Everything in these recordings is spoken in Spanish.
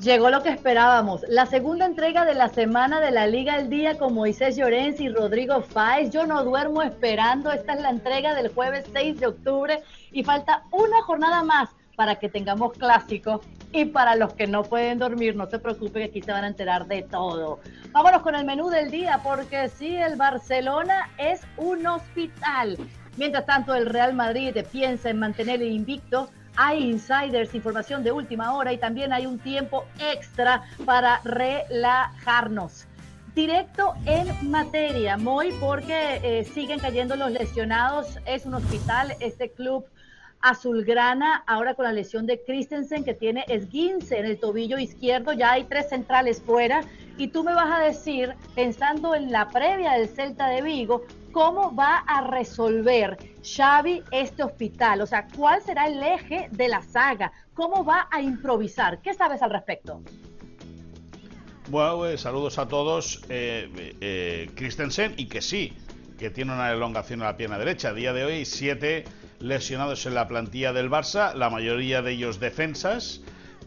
Llegó lo que esperábamos, la segunda entrega de la semana de la Liga al Día con Moisés Llorens y Rodrigo Fáez. Yo no duermo esperando, esta es la entrega del jueves 6 de octubre y falta una jornada más para que tengamos clásicos y para los que no pueden dormir, no se preocupen, aquí se van a enterar de todo. Vámonos con el menú del día, porque sí, el Barcelona es un hospital. Mientras tanto, el Real Madrid piensa en mantener el invicto hay insiders, información de última hora y también hay un tiempo extra para relajarnos. Directo en materia, Moy, porque eh, siguen cayendo los lesionados. Es un hospital, este club azulgrana, ahora con la lesión de Christensen, que tiene esguince en el tobillo izquierdo. Ya hay tres centrales fuera. Y tú me vas a decir, pensando en la previa del Celta de Vigo, cómo va a resolver Xavi este hospital, o sea, cuál será el eje de la saga, cómo va a improvisar. ¿Qué sabes al respecto? Bueno, pues, saludos a todos. Eh, eh, Christensen, y que sí, que tiene una elongación a la pierna derecha. A día de hoy, siete lesionados en la plantilla del Barça, la mayoría de ellos defensas.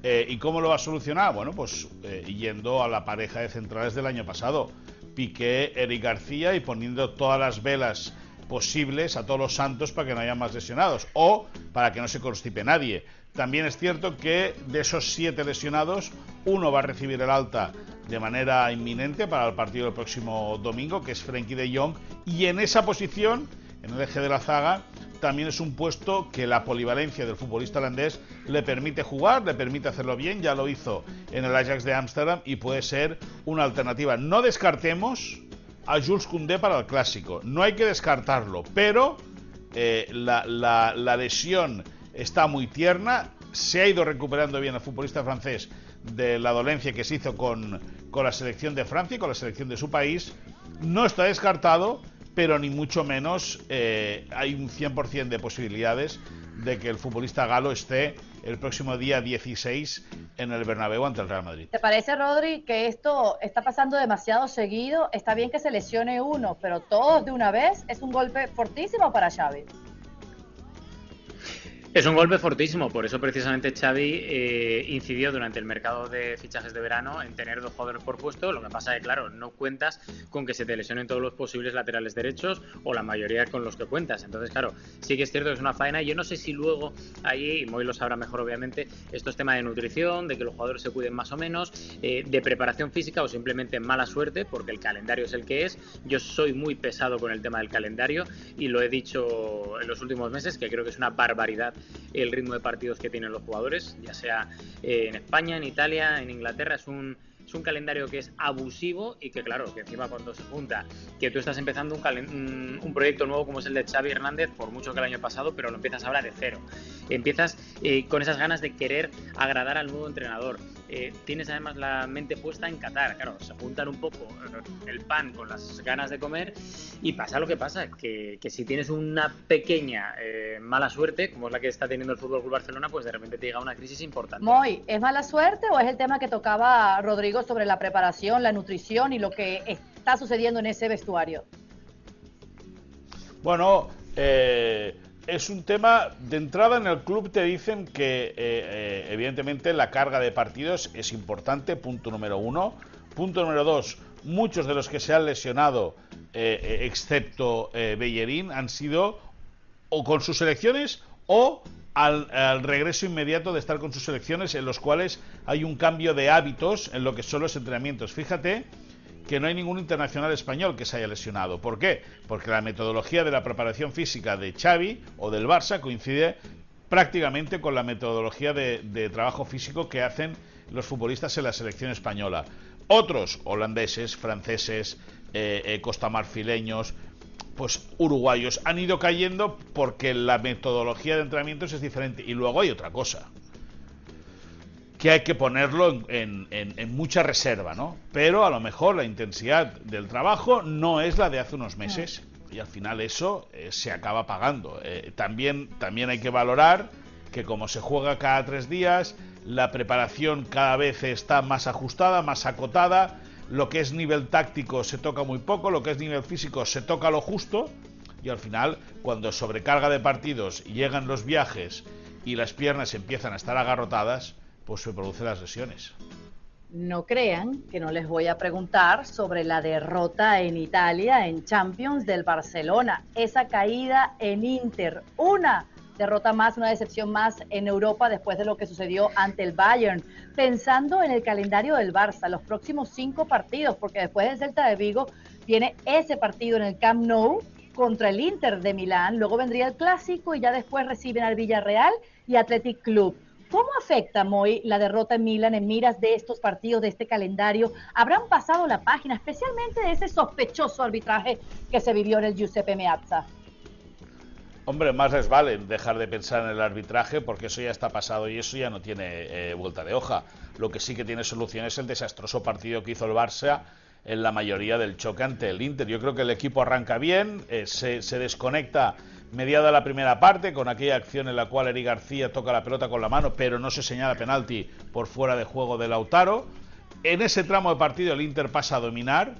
Eh, ¿Y cómo lo va a solucionar? Bueno, pues yendo a la pareja de centrales del año pasado. Piqué, Eric García y poniendo todas las velas posibles a todos los santos para que no haya más lesionados o para que no se constipe nadie. También es cierto que de esos siete lesionados, uno va a recibir el alta de manera inminente para el partido del próximo domingo, que es Frenkie de Jong, y en esa posición, en el eje de la zaga, también es un puesto que la polivalencia del futbolista holandés le permite jugar, le permite hacerlo bien, ya lo hizo en el Ajax de Ámsterdam y puede ser una alternativa. No descartemos a Jules Koundé para el clásico, no hay que descartarlo, pero eh, la, lesión está muy tierna, se ha ido recuperando bien el futbolista francés de la dolencia que se hizo con, con la selección de Francia y con la selección de su país, no está descartado pero ni mucho menos eh, hay un 100% de posibilidades de que el futbolista galo esté el próximo día 16 en el Bernabéu ante el Real Madrid. ¿Te parece, Rodri, que esto está pasando demasiado seguido? Está bien que se lesione uno, pero todos de una vez es un golpe fortísimo para Xavi. Es un golpe fortísimo, por eso precisamente Xavi eh, incidió durante el mercado de fichajes de verano en tener dos jugadores por puesto. Lo que pasa es que, claro, no cuentas con que se te lesionen todos los posibles laterales derechos o la mayoría con los que cuentas. Entonces, claro, sí que es cierto que es una faena. Yo no sé si luego ahí, y Moy lo sabrá mejor obviamente, esto es tema de nutrición, de que los jugadores se cuiden más o menos, eh, de preparación física o simplemente mala suerte, porque el calendario es el que es. Yo soy muy pesado con el tema del calendario y lo he dicho en los últimos meses, que creo que es una barbaridad el ritmo de partidos que tienen los jugadores, ya sea eh, en España, en Italia, en Inglaterra, es un es un calendario que es abusivo y que claro, que encima cuando se junta que tú estás empezando un, un, proyecto nuevo como es el de Xavi Hernández, por mucho que el año pasado, pero lo empiezas ahora de cero. Empiezas eh, con esas ganas de querer agradar al nuevo entrenador. Eh, tienes además la mente puesta en Qatar, claro, se juntan un poco el pan con las ganas de comer y pasa lo que pasa, que, que si tienes una pequeña eh, mala suerte, como es la que está teniendo el Fútbol Club Barcelona, pues de repente te llega una crisis importante. Moy, ¿es mala suerte o es el tema que tocaba Rodrigo sobre la preparación, la nutrición y lo que está sucediendo en ese vestuario? Bueno, eh, es un tema, de entrada en el club te dicen que eh, eh, evidentemente la carga de partidos es importante, punto número uno. Punto número dos, muchos de los que se han lesionado, excepto Bellerín, han sido o con sus selecciones o al, regreso inmediato de estar con sus selecciones en los cuales hay un cambio de hábitos en lo que son los entrenamientos. Fíjate que no hay ningún internacional español que se haya lesionado. ¿Por qué? Porque la metodología de la preparación física de Xavi o del Barça coincide prácticamente con la metodología de, trabajo físico que hacen los futbolistas en la selección española. Otros, holandeses, franceses, eh, eh, costamarfileños, pues uruguayos han ido cayendo porque la metodología de entrenamientos es diferente. Y luego hay otra cosa, que hay que ponerlo en, mucha reserva, ¿no? Pero a lo mejor la intensidad del trabajo no es la de hace unos meses y al final eso eh, se acaba pagando. Eh, también, también hay que valorar que como se juega cada tres días, la preparación cada vez está más ajustada, más acotada, lo que es nivel táctico se toca muy poco, lo que es nivel físico se toca lo justo y al final cuando sobrecarga de partidos llegan los viajes y las piernas empiezan a estar agarrotadas, pues se producen las lesiones. No crean que no les voy a preguntar sobre la derrota en Italia en Champions del Barcelona, esa caída en Inter, una derrota más, una decepción más en Europa después de lo que sucedió ante el Bayern. Pensando en el calendario del Barça, los próximos cinco partidos, porque después del Celta de Vigo tiene ese partido en el Camp Nou contra el Inter de Milán, luego vendría el Clásico y ya después reciben al Villarreal y Athletic Club. ¿Cómo afecta, Moy, la derrota en Milán en miras de estos partidos, de este calendario? ¿Habrán pasado la página, especialmente de ese sospechoso arbitraje que se vivió en el Giuseppe Meazza? Hombre, más les vale dejar de pensar en el arbitraje porque eso ya está pasado y eso ya no tiene eh, vuelta de hoja. Lo que sí que tiene solución es el desastroso partido que hizo el Barça en la mayoría del choque ante el Inter. Yo creo que el equipo arranca bien, eh, se, se desconecta mediada la primera parte, con aquella acción en la cual Eric García toca la pelota con la mano, pero no se señala penalti por fuera de juego de Lautaro. En ese tramo de partido el Inter pasa a dominar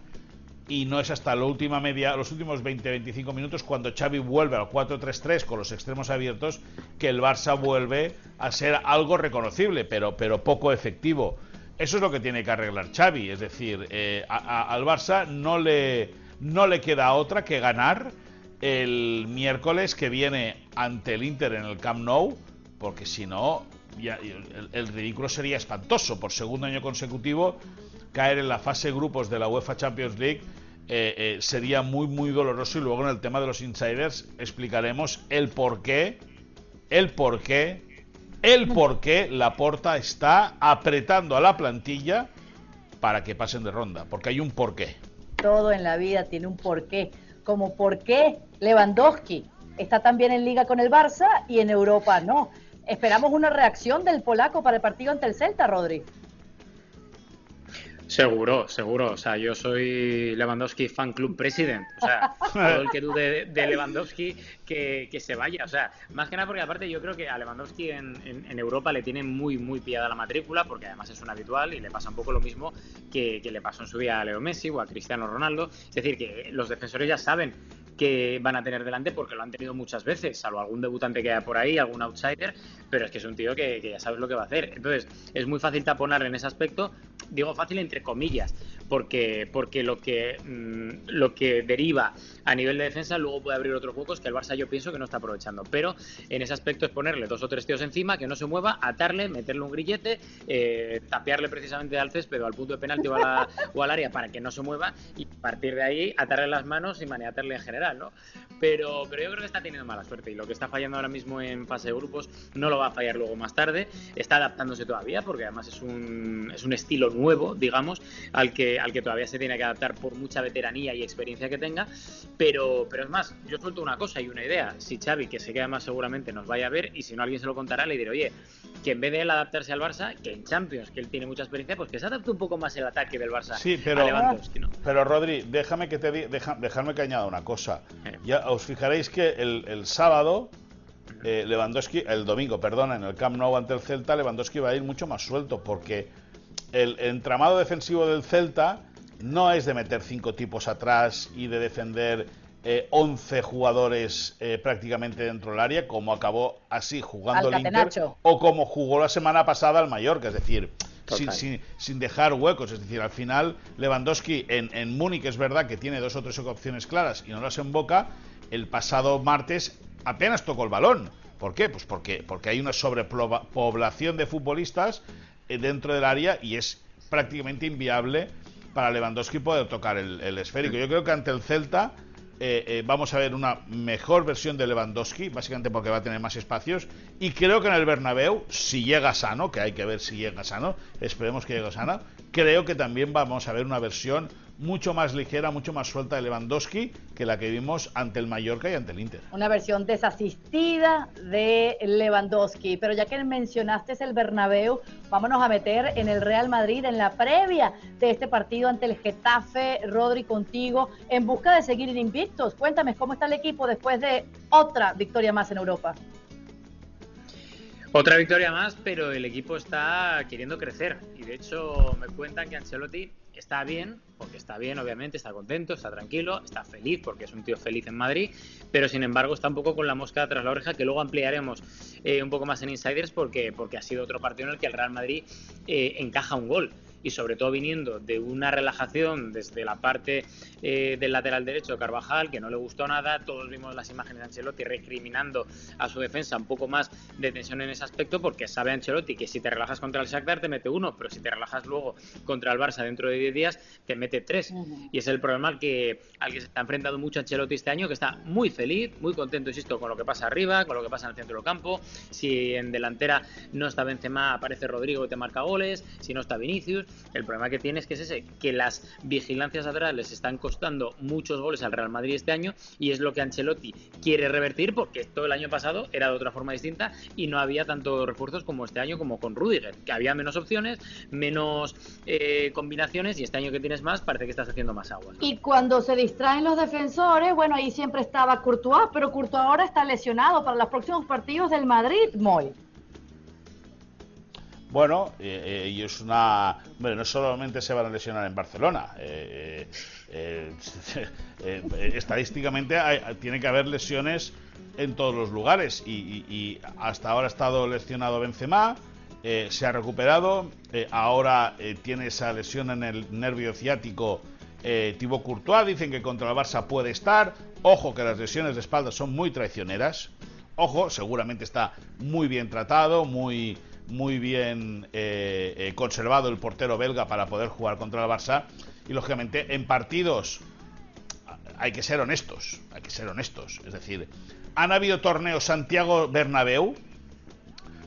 y no es hasta la última media, los últimos 20-25 minutos cuando Xavi vuelve al 4-3-3 con los extremos abiertos que el Barça vuelve a ser algo reconocible, pero, pero poco efectivo. Eso es lo que tiene que arreglar Xavi, es decir, eh, al Barça no le, no le queda otra que ganar el miércoles que viene ante el Inter en el Camp Nou, porque si no, el, ridículo sería espantoso. Por segundo año consecutivo, caer en la fase grupos de la UEFA Champions League eh, eh, sería muy, muy doloroso. Y luego en el tema de los insiders explicaremos el por qué, el por qué, el por qué la porta está apretando a la plantilla para que pasen de ronda, porque hay un porqué. Todo en la vida tiene un porqué como por qué Lewandowski está también en liga con el Barça y en Europa no. Esperamos una reacción del polaco para el partido ante el Celta, Rodri. Seguro, seguro. O sea, yo soy Lewandowski fan club president. O sea, todo el que dude de Lewandowski que, se vaya. O sea, más que nada porque aparte yo creo que a Lewandowski en, Europa le tiene muy, muy pillada la matrícula porque además es un habitual y le pasa un poco lo mismo que, que le pasó en su día a Leo Messi o a Cristiano Ronaldo. Es decir, que los defensores ya saben que van a tener delante porque lo han tenido muchas veces, salvo algún debutante que haya por ahí, algún outsider, pero es que es un tío que, ya sabes lo que va a hacer. Entonces, es muy fácil taponar en ese aspecto, digo fácil entre comillas, porque, porque lo, que, mm, lo que deriva a nivel de defensa luego puede abrir otros huecos que el Barça yo pienso que no está aprovechando. Pero en ese aspecto es ponerle dos o tres tíos encima, que no se mueva, atarle, meterle un grillete, eh, tapearle precisamente al césped o al punto de penalti o, o al área para que no se mueva y a partir de ahí atarle las manos y maniatarle en general. Pero, pero yo creo que está teniendo mala suerte y lo que está fallando ahora mismo en fase de grupos no lo va a fallar luego más tarde. Está adaptándose todavía porque además es un, es un estilo nuevo, digamos, al que, al que todavía se tiene que adaptar por mucha veteranía y experiencia que tenga. Pero, pero es más, yo suelto una cosa y una idea. Si Xavi, que se queda más seguramente, nos vaya a ver y si no alguien se lo contará, le diré, oye, que en vez de él adaptarse al Barça, que en Champions, que él tiene mucha experiencia, pues que se adapte un poco más el ataque del Barça sí, pero, Pero Rodri, déjame que te deja, que añada una cosa. Eh. Ya os fijaréis que el, sábado eh, Lewandowski, el domingo, perdona, en el Camp Nou ante el Celta, Lewandowski va a ir mucho más suelto porque el entramado defensivo del Celta no es de meter cinco tipos atrás y de defender 11 eh, jugadores eh, prácticamente dentro del área, como acabó así jugando el Inter, o como jugó la semana pasada el Mallorca, es decir, sin, sin, dejar huecos. Es decir, al final Lewandowski en, en Múnich es verdad que tiene dos o tres opciones claras y no las emboca. El pasado martes apenas tocó el balón. ¿Por qué? Pues porque, porque hay una sobrepoblación de futbolistas eh, dentro del área y es prácticamente inviable para Lewandowski poder tocar el, el esférico. Yo creo que ante el Celta eh, eh, vamos a ver una mejor versión de Lewandowski, básicamente porque va a tener más espacios. Y creo que en el Bernabéu, si llega sano, que hay que ver si llega sano, esperemos que llegue sano, creo que también vamos a ver una versión mucho más ligera, mucho más suelta de Lewandowski que la que vimos ante el Mallorca y ante el Inter. Una versión desasistida de Lewandowski. Pero ya que mencionaste el Bernabéu, vámonos a meter en el Real Madrid en la previa de este partido ante el Getafe. Rodri, contigo, en busca de seguir invictos. Cuéntame cómo está el equipo después de otra victoria más en Europa. Otra victoria más, pero el equipo está queriendo crecer. Y de hecho me cuentan que Ancelotti está bien, porque está bien, obviamente, está contento, está tranquilo, está feliz, porque es un tío feliz en Madrid, pero sin embargo está un poco con la mosca tras la oreja, que luego ampliaremos eh, un poco más en Insiders, porque, porque ha sido otro partido en el que el Real Madrid eh, encaja un gol y sobre todo viniendo de una relajación desde la parte eh, del lateral derecho de Carvajal, que no le gustó nada, todos vimos las imágenes de Ancelotti recriminando a su defensa un poco más de tensión en ese aspecto, porque sabe Ancelotti que si te relajas contra el Shakhtar te mete uno, pero si te relajas luego contra el Barça dentro de 10 días te mete tres. Y es el problema al que, al que se está enfrentando mucho Ancelotti este año, que está muy feliz, muy contento, insisto, con lo que pasa arriba, con lo que pasa en el centro del campo. Si en delantera no está Benzema, aparece Rodrigo y te marca goles, si no está Vinicius, el problema que tiene es que es ese, que las vigilancias atrás les están costando muchos goles al Real Madrid este año y es lo que Ancelotti quiere revertir porque todo el año pasado era de otra forma distinta y no había tantos refuerzos como este año como con Rudiger, que había menos opciones, menos eh, combinaciones y este año que tienes más parece que estás haciendo más agua. Y cuando se distraen los defensores, bueno, ahí siempre estaba Courtois, pero Courtois ahora está lesionado para los próximos partidos del Madrid, Moy. Bueno, eh, eh, y es una. Bueno, no solamente se van a lesionar en Barcelona. Eh, estadísticamente tiene que haber lesiones en todos los lugares. Y, hasta ahora ha estado lesionado Benzema, se ha recuperado. ahora tiene esa lesión en el nervio ciático. Thibaut Courtois dicen que contra el Barça puede estar. Ojo que las lesiones de espalda son muy traicioneras. Ojo, seguramente está muy bien tratado, muy muy bien eh, eh, conservado el portero belga para poder jugar contra el Barça. Y lógicamente en partidos hay que ser honestos, hay que ser honestos. Es decir, han habido torneos Santiago Bernabéu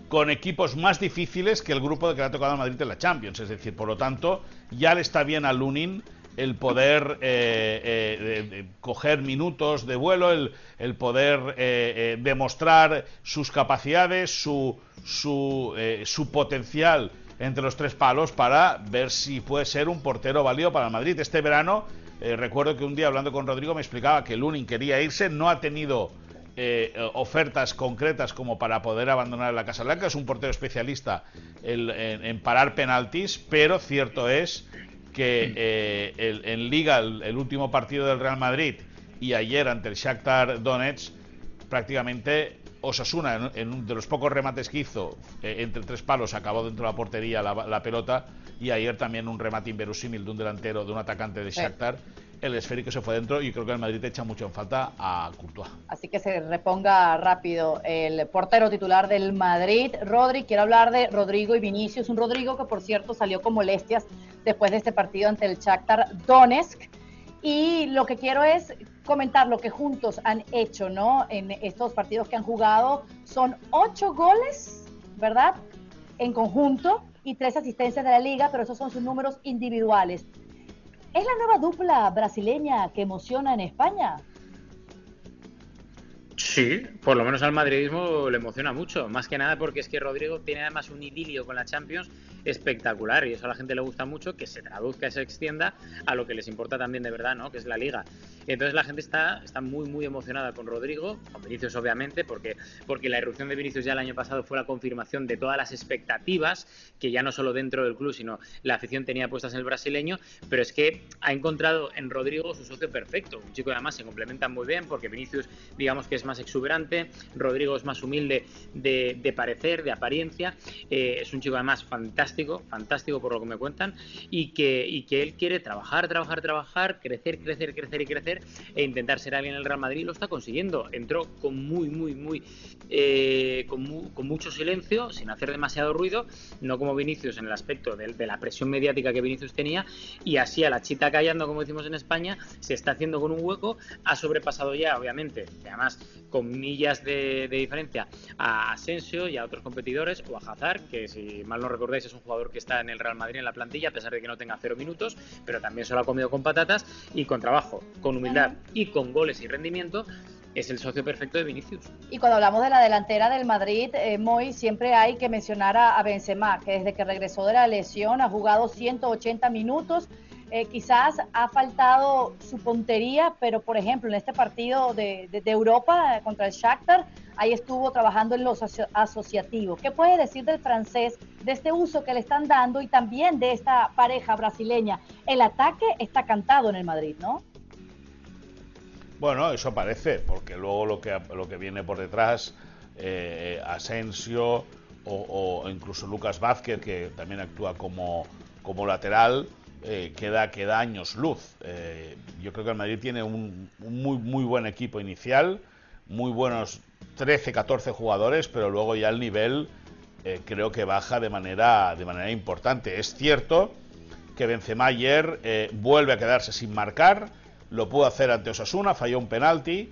con equipos más difíciles que el grupo de que le ha tocado a Madrid en la Champions. Es decir, por lo tanto, ya le está bien a Lunin el poder eh, coger minutos de vuelo, el poder demostrar sus capacidades, su, su, eh, su potencial entre los tres palos para ver si puede ser un portero válido para el Madrid. Este verano, eh, recuerdo que un día hablando con Rodrigo me explicaba que Lunin quería irse, no ha tenido eh, ofertas concretas como para poder abandonar la Casa Blanca, es un portero especialista en, parar penaltis, pero cierto es que en Liga, el, el, último partido del Real Madrid y ayer ante el Shakhtar Donetsk, prácticamente Osasuna, en, uno de los pocos remates que hizo, eh, entre tres palos, acabó dentro de la portería la, pelota. Y ayer también un remate inverosímil de un delantero, de un atacante de Shakhtar. El esférico se fue dentro y creo que el Madrid echa mucho en falta a Courtois. Así que se reponga rápido el portero titular del Madrid. Rodri, quiero hablar de Rodrigo y Vinicius. Un Rodrigo que, por cierto, salió con molestias después de este partido ante el Shakhtar Donetsk. Y lo que quiero es comentar lo que juntos han hecho, ¿no? En estos partidos que han jugado, son ocho goles, ¿verdad? En conjunto y tres asistencias de la liga, pero esos son sus números individuales. ¿Es la nueva dupla brasileña que emociona en España? Sí, por lo menos al madridismo le emociona mucho, más que nada porque es que Rodrigo tiene además un idilio con la Champions espectacular y eso a la gente le gusta mucho, que se traduzca y se extienda a lo que les importa también de verdad, ¿no? Que es la liga. Entonces la gente está, está muy, muy emocionada con Rodrigo, con Vinicius obviamente, porque, porque la irrupción de Vinicius ya el año pasado fue la confirmación de todas las expectativas que ya no solo dentro del club, sino la afición tenía puestas en el brasileño, pero es que ha encontrado en Rodrigo su socio perfecto, un chico que además se complementan muy bien, porque Vinicius digamos que es más exuberante, Rodrigo es más humilde de, parecer, de apariencia, eh, es un chico además fantástico fantástico, por lo que me cuentan, y que, y que él quiere trabajar, trabajar, trabajar, crecer, crecer, crecer y crecer, e intentar ser alguien en el Real Madrid, lo está consiguiendo. Entró con muy, muy, muy, eh, con, mucho silencio, sin hacer demasiado ruido, no como Vinicius en el aspecto de, la presión mediática que Vinicius tenía, y así a la chita callando, como decimos en España, se está haciendo con un hueco, ha sobrepasado ya, obviamente, además con millas de, de diferencia a Asensio y a otros competidores, o a Hazard, que si mal no recordáis es un jugador que está en el Real Madrid en la plantilla, a pesar de que no tenga cero minutos, pero también se lo ha comido con patatas y con trabajo, con humildad y con goles y rendimiento. Es el socio perfecto de Vinicius. Y cuando hablamos de la delantera del Madrid, eh, Moy, siempre hay que mencionar a, Benzema, que desde que regresó de la lesión ha jugado 180 minutos, eh, quizás ha faltado su puntería, pero por ejemplo en este partido de, Europa contra el Shakhtar, ahí estuvo trabajando en los asociativos. ¿Qué puede decir del francés, de este uso que le están dando y también de esta pareja brasileña? El ataque está cantado en el Madrid, ¿no? Bueno, eso parece, porque luego lo que, lo que viene por detrás, eh, Asensio o, incluso Lucas Vázquez, que también actúa como, como lateral, eh, queda, queda años luz. Eh, yo creo que el Madrid tiene un, muy, muy buen equipo inicial, muy buenos 13, 14 jugadores, pero luego ya el nivel creo que baja de manera, de manera importante. Es cierto que Benzema ayer vuelve a quedarse sin marcar, lo pudo hacer ante Osasuna, falló un penalti.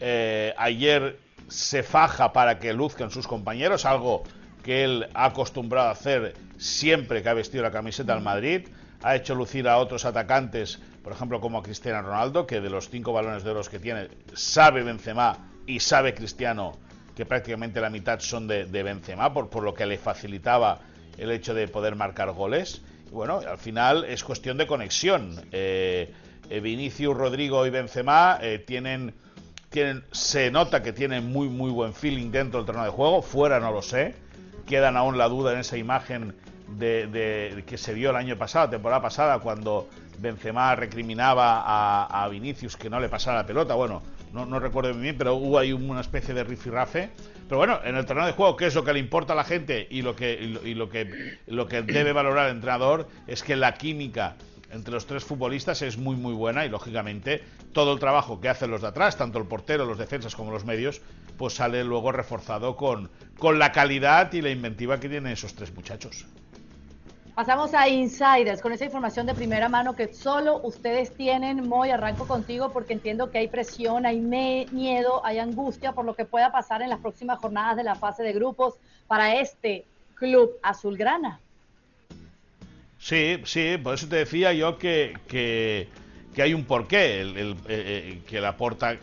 Eh, ayer se faja para que luzcan sus compañeros, algo que él ha acostumbrado a hacer siempre que ha vestido la camiseta del Madrid. Ha hecho lucir a otros atacantes, por ejemplo, como a Cristiano Ronaldo, que de los cinco balones de oro que tiene, sabe Benzema y sabe Cristiano que prácticamente la mitad son de, Benzema, por, lo que le facilitaba el hecho de poder marcar goles. Bueno, al final es cuestión de conexión. Eh, eh, Vinicius, Rodrigo y Benzema eh, tienen, tienen, se nota que tienen muy muy buen feeling dentro del terreno de juego, fuera no lo sé, quedan aún la duda en esa imagen de, que se vio el año pasado, temporada pasada, cuando Benzema recriminaba a, Vinicius que no le pasara la pelota, bueno, no, recuerdo muy bien, pero hubo ahí una especie de rifirrafe. Pero bueno, en el terreno de juego, ¿qué es lo que le importa a la gente y lo que, y lo que, lo que debe valorar el entrenador? Es que la química entre los tres futbolistas es muy muy buena y lógicamente todo el trabajo que hacen los de atrás, tanto el portero, los defensas como los medios, pues sale luego reforzado con, con la calidad y la inventiva que tienen esos tres muchachos. Pasamos a Insiders con esa información de primera mano que solo ustedes tienen. Moy, arranco contigo porque entiendo que hay presión, hay miedo, hay angustia por lo que pueda pasar en las próximas jornadas de la fase de grupos para este club azulgrana. Sí, sí, por eso te decía yo que, que, hay un porqué, el, eh, que la porta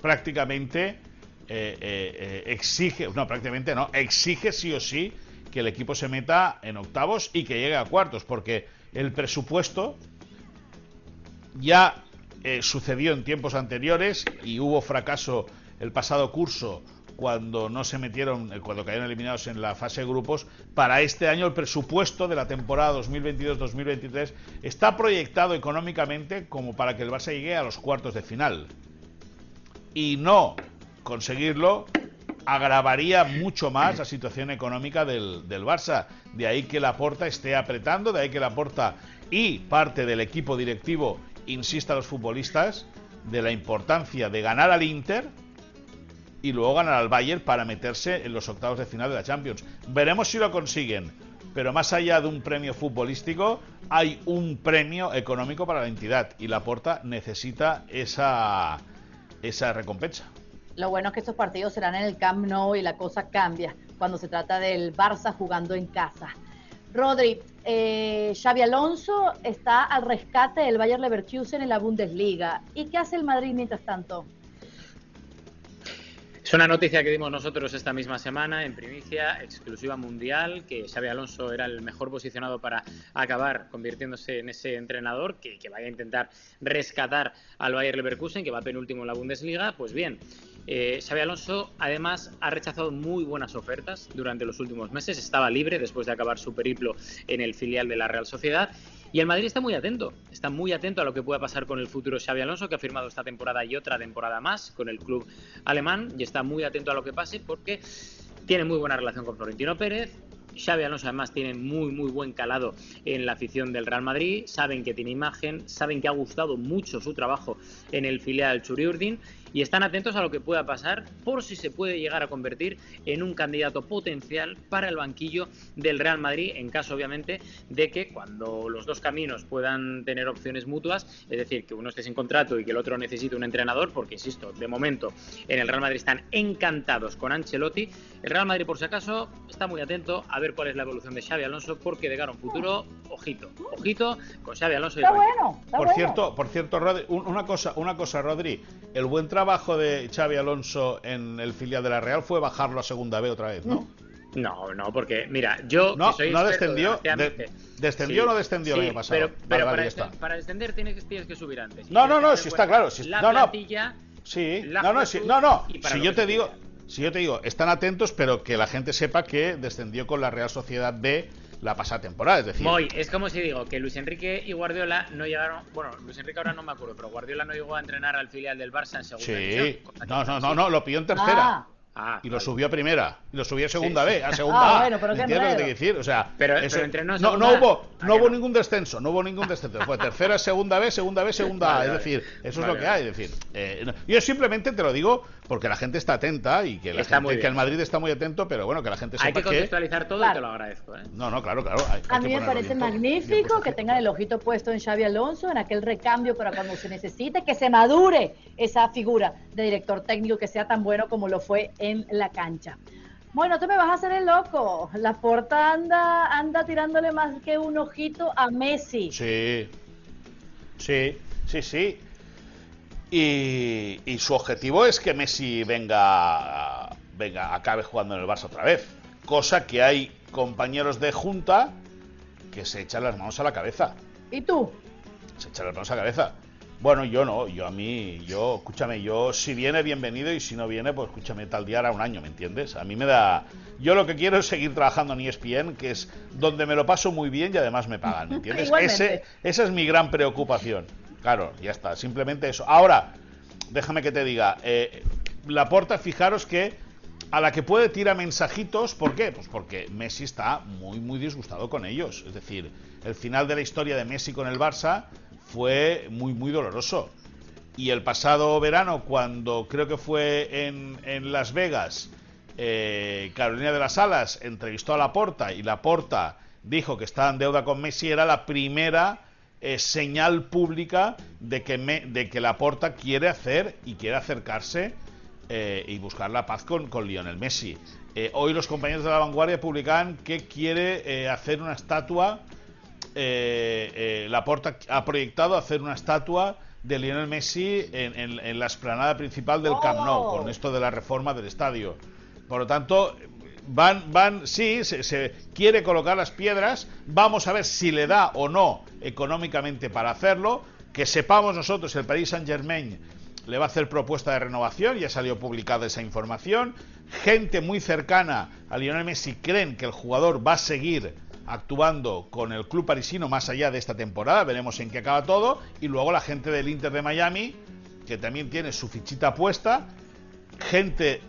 prácticamente eh, eh, exige, no, prácticamente no, exige sí o sí que el equipo se meta en octavos y que llegue a cuartos, porque el presupuesto ya sucedió en tiempos anteriores y hubo fracaso el pasado curso cuando no se metieron, eh, cuando cayeron eliminados en la fase de grupos, para este año el presupuesto de la temporada 2022-2023 está proyectado económicamente como para que el Barça llegue a los cuartos de final. Y no conseguirlo agravaría mucho más la situación económica del, del Barça. De ahí que la Porta esté apretando, de ahí que la Porta y parte del equipo directivo insista a los futbolistas de la importancia de ganar al Inter y luego ganar al Bayern para meterse en los octavos de final de la Champions. Veremos si lo consiguen. Pero más allá de un premio futbolístico, hay un premio económico para la entidad y la Porta necesita esa, esa recompensa. Lo bueno es que estos partidos serán en el Camp Nou y la cosa cambia cuando se trata del Barça jugando en casa. Rodri, eh, Xavi Alonso está al rescate del Bayern Leverkusen en la Bundesliga. ¿Y qué hace el Madrid mientras tanto? Es una noticia que dimos nosotros esta misma semana en primicia, exclusiva mundial, que Xavi Alonso era el mejor posicionado para acabar convirtiéndose en ese entrenador que, que vaya a intentar rescatar al Bayer Leverkusen, que va penúltimo en la Bundesliga. Pues bien, eh, Alonso además ha rechazado muy buenas ofertas durante los últimos meses. Estaba libre después de acabar su periplo en el filial de la Real Sociedad. Y el Madrid está muy atento, está muy atento a lo que pueda pasar con el futuro Xavi Alonso, que ha firmado esta temporada y otra temporada más con el club alemán, y está muy atento a lo que pase porque tiene muy buena relación con Florentino Pérez, Xavi Alonso además tiene muy muy buen calado en la afición del Real Madrid, saben que tiene imagen, saben que ha gustado mucho su trabajo en el filial Churiurdin y están atentos a lo que pueda pasar por si se puede llegar a convertir en un candidato potencial para el banquillo del Real Madrid, en caso obviamente de que cuando los dos caminos puedan tener opciones mutuas, es decir, que uno esté sin contrato y que el otro necesite un entrenador, porque insisto, de momento en el Real Madrid están encantados con Ancelotti, el Real Madrid por si acaso está muy atento a ver cuál es la evolución de Xavi Alonso, porque de cara a un futuro, ojito, ojito con Xavi Alonso. Y está bueno, por cierto, por cierto, Rodri, una cosa, una cosa, Rodri, el buen trabajo trabajo de Xavi Alonso en el filial de la Real fue bajarlo a segunda B otra vez, ¿no? No, no, porque mira, yo no, soy no descendió, descendió o no descendió el año pasado. Pero, para, descender tienes, que subir antes. No, no, no, si está claro, si, la no, plantilla, sí, no, no, si, no, no, si yo te digo, si yo te digo, están atentos, pero que la gente sepa que descendió con la Real Sociedad B la pasada temporada. Es decir, es como si digo que Luis Enrique y Guardiola no llegaron. Bueno, Luis Enrique ahora no me acuerdo, pero Guardiola no llegó a entrenar al filial del Barça en segunda. Sí, no, no, no, no, lo pidió en tercera. Ah. Ah, y lo subió a primera. Y lo subió a segunda B, a segunda ah, Bueno, pero ¿Entiendes lo que te decir? O sea, pero, entre no, no, hubo, no hubo ningún descenso, no hubo ningún descenso. Fue tercera, segunda B, segunda B, segunda A. Es decir, eso es lo que hay. Es decir, eh, yo simplemente te lo digo porque la gente está atenta y que, la gente, que el Madrid está muy atento, pero bueno, que la gente sepa Hay que contextualizar todo y te lo agradezco. ¿eh? No, no, claro, claro. a mí me parece magnífico que tengan el ojito puesto en Xavi Alonso, en aquel recambio para cuando se necesite, que se madure esa figura de director técnico que sea tan bueno como lo fue en la cancha. Bueno, tú me vas a hacer el loco. La porta anda, anda tirándole más que un ojito a Messi. Sí, sí, sí, sí. Y, su objetivo es que Messi venga, venga, acabe jugando en el Barça otra vez. Cosa que hay compañeros de junta que se echan las manos a la cabeza. ¿Y tú? Se echan las manos a la cabeza. Bueno, yo no, yo a mí, yo, escúchame, yo si viene, bienvenido, y si no viene, pues escúchame, tal día hará un año, ¿me entiendes? A mí me da... Yo lo que quiero es seguir trabajando en ESPN, que es donde me lo paso muy bien y además me pagan, ¿me entiendes? Ese, esa es mi gran preocupación. Claro, ya está, simplemente eso. Ahora, déjame que te diga, eh, la porta, fijaros que a la que puede tirar mensajitos, ¿por qué? Pues porque Messi está muy, muy disgustado con ellos. Es decir, el final de la historia de Messi con el Barça fue muy, muy doloroso. Y el pasado verano, cuando creo que fue en, en Las Vegas, eh, Carolina de las Alas entrevistó a Laporta y Laporta dijo que estaba en deuda con Messi, era la primera señal pública de que, me, de que Laporta quiere hacer y quiere acercarse eh, y buscar la paz con, con Lionel Messi. Eh, hoy los compañeros de la vanguardia publican que quiere eh, hacer una estatua. Laporta ha proyectado hacer una estatua de Lionel Messi en, la explanada principal del Camp Nou, con esto de la reforma del estadio. Por lo tanto, van, van, sí, se, quiere colocar las piedras, vamos a ver si le da o no económicamente para hacerlo, que sepamos nosotros, el Paris Saint Germain le va a hacer propuesta de renovación, ya salió publicada esa información, gente muy cercana a Lionel Messi creen que el jugador va a seguir actuando con el club parisino más allá de esta temporada, veremos en qué acaba todo, y luego la gente del Inter de Miami, que también tiene su fichita puesta, gente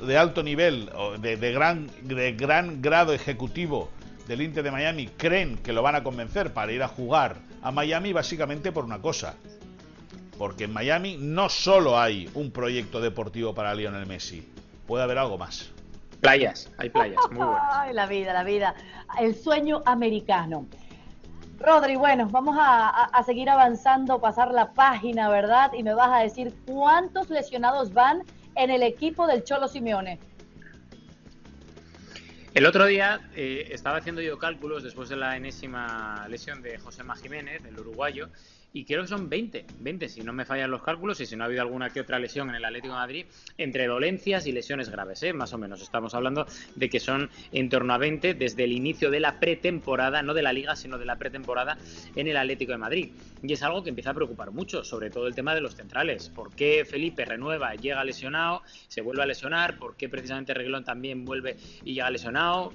de alto nivel, de, de, gran, de gran grado ejecutivo del Inter de Miami, creen que lo van a convencer para ir a jugar a Miami básicamente por una cosa. Porque en Miami no solo hay un proyecto deportivo para Lionel Messi, puede haber algo más. Playas, hay playas, muy buenas. Ay, la vida, la vida. El sueño americano. Rodri, bueno, vamos a, seguir avanzando, pasar la página, ¿verdad? Y me vas a decir cuántos lesionados van en el equipo del Cholo Simeone. El otro día eh, estaba haciendo yo cálculos después de la enésima lesión de José Jiménez, el uruguayo, y creo que son 20, 20 si no me fallan los cálculos y si no ha habido alguna que otra lesión en el Atlético de Madrid, entre dolencias y lesiones graves, ¿eh? más o menos. Estamos hablando de que son en torno a 20 desde el inicio de la pretemporada, no de la liga, sino de la pretemporada en el Atlético de Madrid. Y es algo que empieza a preocupar mucho, sobre todo el tema de los centrales. ¿Por qué Felipe renueva, llega lesionado, se vuelve a lesionar? ¿Por qué precisamente Reglón también vuelve y llega lesionado?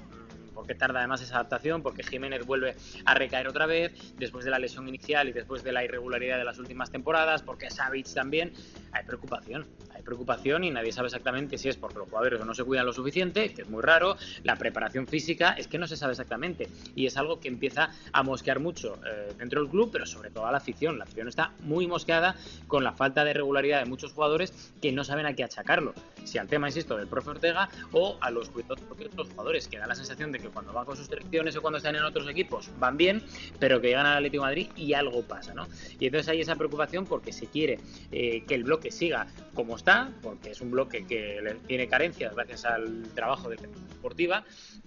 Porque tarda además esa adaptación, porque Jiménez vuelve a recaer otra vez después de la lesión inicial y después de la irregularidad de las últimas temporadas, porque Savic también, hay preocupación, hay preocupación y nadie sabe exactamente si es porque los jugadores no se cuidan lo suficiente, que es muy raro, la preparación física es que no se sabe exactamente y es algo que empieza a mosquear mucho eh, dentro del club, pero sobre todo a la afición. La afición está muy mosqueada con la falta de regularidad de muchos jugadores que no saben a qué achacarlo. Si al tema, insisto, del profe Ortega o a los cuidados de los jugadores, que da la sensación de que cuando van con sus selecciones o cuando están en otros equipos van bien, pero que llegan al Atlético de Madrid y algo pasa, ¿no? Y entonces hay esa preocupación porque se quiere eh, que el bloque siga como está, porque es un bloque que tiene carencias gracias al trabajo de deportiva,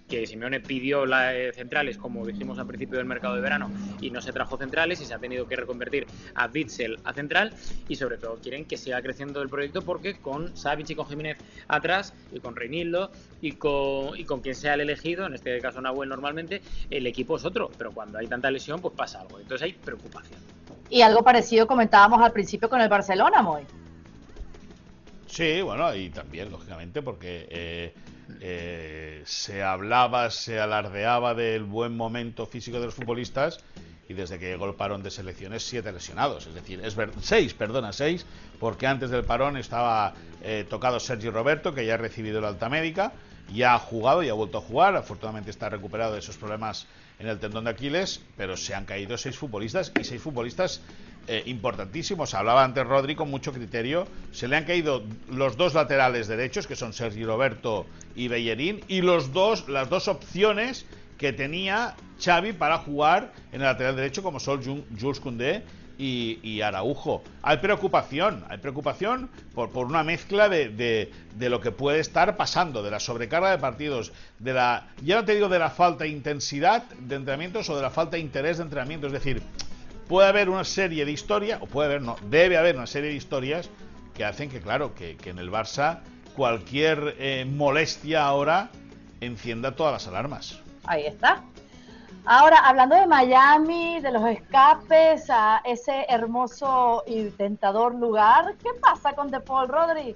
que Simeone pidió la, eh, centrales, como dijimos al principio del mercado de verano, y no se trajo centrales y se ha tenido que reconvertir a Bitzel a central y sobre todo quieren que siga creciendo el proyecto porque con Savic y con Jiménez atrás y con Reinildo y con, y con quien sea el elegido, en este caso Nahuel normalmente, el equipo es otro, pero cuando hay tanta lesión pues pasa algo, entonces hay preocupación. Y algo parecido comentábamos al principio con el Barcelona, Moy. Sí, bueno, y también, lógicamente, porque eh, eh, se hablaba, se alardeaba del buen momento físico de los futbolistas y desde que llegó el parón de selecciones, siete lesionados. Es decir, es seis, perdona, seis, porque antes del parón estaba eh, tocado Sergio Roberto, que ya ha recibido la alta médica, ya ha jugado y ha vuelto a jugar. Afortunadamente está recuperado de esos problemas en el tendón de Aquiles, pero se han caído seis futbolistas y seis futbolistas eh, importantísimos. Hablaba antes Rodri con mucho criterio. Se le han caído los dos laterales derechos, que son Sergi Roberto y Bellerín, y los dos, las dos opciones que tenía Xavi para jugar en el lateral derecho, como son Jules Koundé y, Araujo. Hay preocupación, hay preocupación por, por una mezcla de, de, lo que puede estar pasando, de la sobrecarga de partidos, de la, ya no te digo de la falta de intensidad de entrenamientos o de la falta de interés de entrenamiento. Es decir, puede haber una serie de historias, o puede haber, no, debe haber una serie de historias que hacen que, claro, que, en el Barça cualquier eh, molestia ahora encienda todas las alarmas. Ahí está. Ahora, hablando de Miami, de los escapes a ese hermoso y tentador lugar, ¿qué pasa con De Paul Rodri?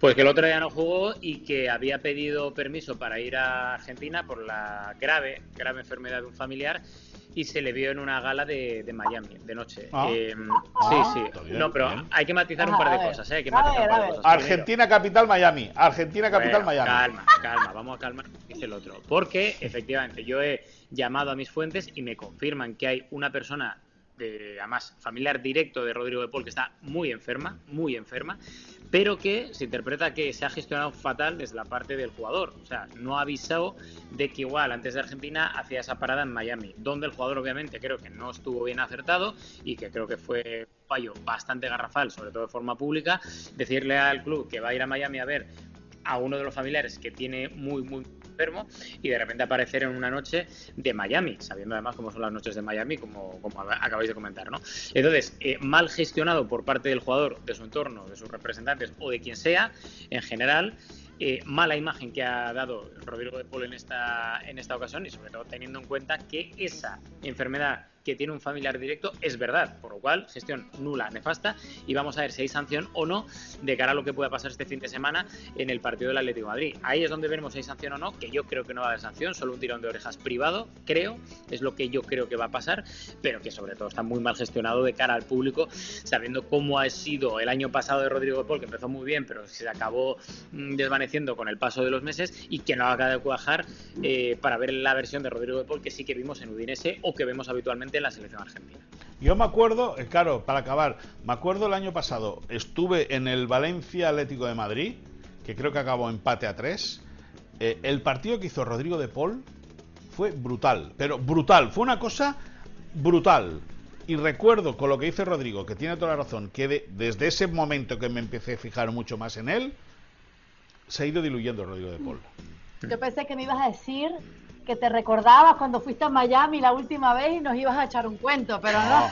Pues que el otro día no jugó y que había pedido permiso para ir a Argentina por la grave, grave enfermedad de un familiar y se le vio en una gala de, Miami de noche. Ah. Em, ah, sí, sí. no, pero hay que matizar un par de cosas. ¿eh? Argentina capital Miami. Argentina capital Miami. Calma, calma. Vamos a calmar. Dice el otro. Porque efectivamente yo he llamado a mis fuentes y me confirman que hay una persona de, además familiar directo de Rodrigo de Paul que está muy enferma, muy enferma pero que se interpreta que se ha gestionado fatal desde la parte del jugador. O sea, no ha avisado de que igual antes de Argentina hacía esa parada en Miami, donde el jugador obviamente creo que no estuvo bien acertado y que creo que fue un fallo bastante garrafal, sobre todo de forma pública, decirle al club que va a ir a Miami a ver a uno de los familiares que tiene muy, muy enfermo y de repente aparecer en una noche de Miami, sabiendo además cómo son las noches de Miami, como, como acabáis de comentar, ¿no? Entonces, eh, mal gestionado por parte del jugador, de su entorno, de sus representantes o de quien sea, en general, eh, mala imagen que ha dado Rodrigo de Paul en esta, en esta ocasión y sobre todo teniendo en cuenta que esa enfermedad que tiene un familiar directo es verdad, por lo cual gestión nula, nefasta y vamos a ver si hay sanción o no de cara a lo que pueda pasar este fin de semana en el partido del Atlético Madrid. Ahí es donde veremos si hay sanción o no, que yo creo que no va a haber sanción, solo un tirón de orejas privado, creo, es lo que yo creo que va a pasar, pero que sobre todo está muy mal gestionado de cara al público, sabiendo cómo ha sido el año pasado de Rodrigo de Paul, que empezó muy bien, pero se acabó mm, desvaneciendo con el paso de los meses y que no acaba de cuajar eh, para ver la versión de Rodrigo de Paul que sí que vimos en Udinese o que vemos habitualmente en la selección argentina. Yo me acuerdo, eh, claro, para acabar, me acuerdo el año pasado, estuve en el Valencia Atlético de Madrid, que creo que acabó empate a tres. Eh, el partido que hizo Rodrigo de Paul fue brutal, pero brutal, fue una cosa brutal. Y recuerdo con lo que dice Rodrigo, que tiene toda la razón, que desde ese momento que me empecé a fijar mucho más en él, se ha ido diluyendo Rodrigo de Paul. Yo pensé que me ibas a decir que te recordabas cuando fuiste a Miami la última vez y nos ibas a echar un cuento, pero no.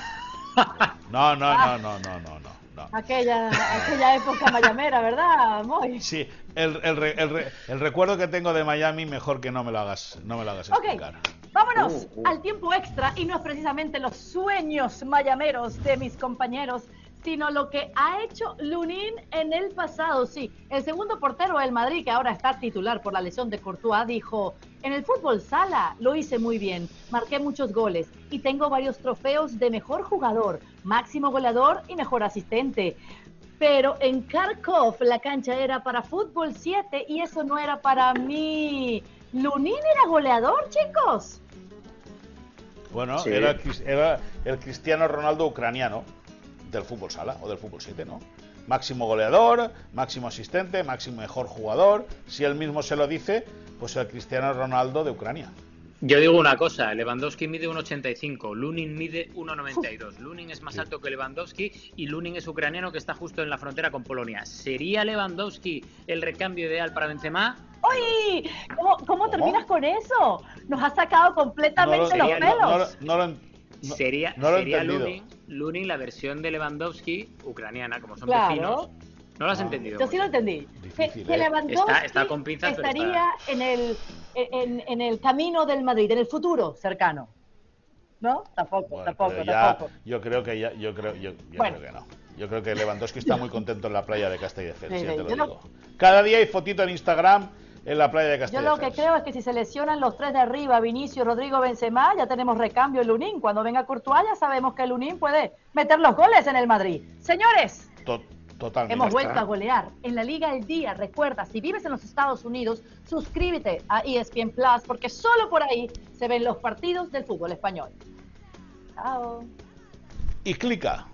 No, no, no, no, no, no, no. Aquella, aquella época mayamera, ¿verdad, Moy? Sí, el, el, el, el, recuerdo que tengo de Miami, mejor que no me lo hagas, no me lo hagas explicar. Vámonos uh, uh. al tiempo extra y no es precisamente los sueños mayameros de mis compañeros sino lo que ha hecho Lunin en el pasado. Sí, el segundo portero del Madrid, que ahora está titular por la lesión de Courtois, dijo, en el fútbol sala lo hice muy bien, marqué muchos goles y tengo varios trofeos de mejor jugador, máximo goleador y mejor asistente. Pero en Kharkov la cancha era para fútbol 7 y eso no era para mí. Lunin era goleador, chicos. Bueno, era, era el Cristiano Ronaldo ucraniano del fútbol sala o del fútbol 7, ¿no? Máximo goleador, máximo asistente, máximo mejor jugador. Si él mismo se lo dice, pues el Cristiano Ronaldo de Ucrania. Yo digo una cosa, Lewandowski mide 1,85, Lunin mide 1,92. Lunin es más alto que Lewandowski y Lunin es ucraniano que está justo en la frontera con Polonia. ¿Sería Lewandowski el recambio ideal para Benzema? ¡Uy! ¿Cómo, terminas con eso? Nos ha sacado completamente los pelos. No, lo, sería sería Lunin, la versión de Lewandowski ucraniana, como son vecinos. No lo has entendido. Yo sí lo entendí. que, ¿eh? Lewandowski está, con estaría en, el, en, el camino del Madrid, en el futuro cercano. ¿No? Tampoco, tampoco, tampoco. Yo creo que ya, yo creo, yo, creo que no. Yo creo que Lewandowski está muy contento en la playa de Castelldefels, sí, te lo digo. Cada día hay fotito en Instagram en la playa de Castelldefels. Yo lo que creo es que si se lesionan los tres de arriba, Vinicio, Rodrigo, Benzema, ya tenemos recambio en Lunín. Cuando venga Courtois ya sabemos que Lunín puede meter los goles en el Madrid. Señores, Totalmente. Hemos vuelto a golear en la Liga del Día. Recuerda, si vives en los Estados Unidos, suscríbete a ESPN Plus porque solo por ahí se ven los partidos del fútbol español. Chao. Y clica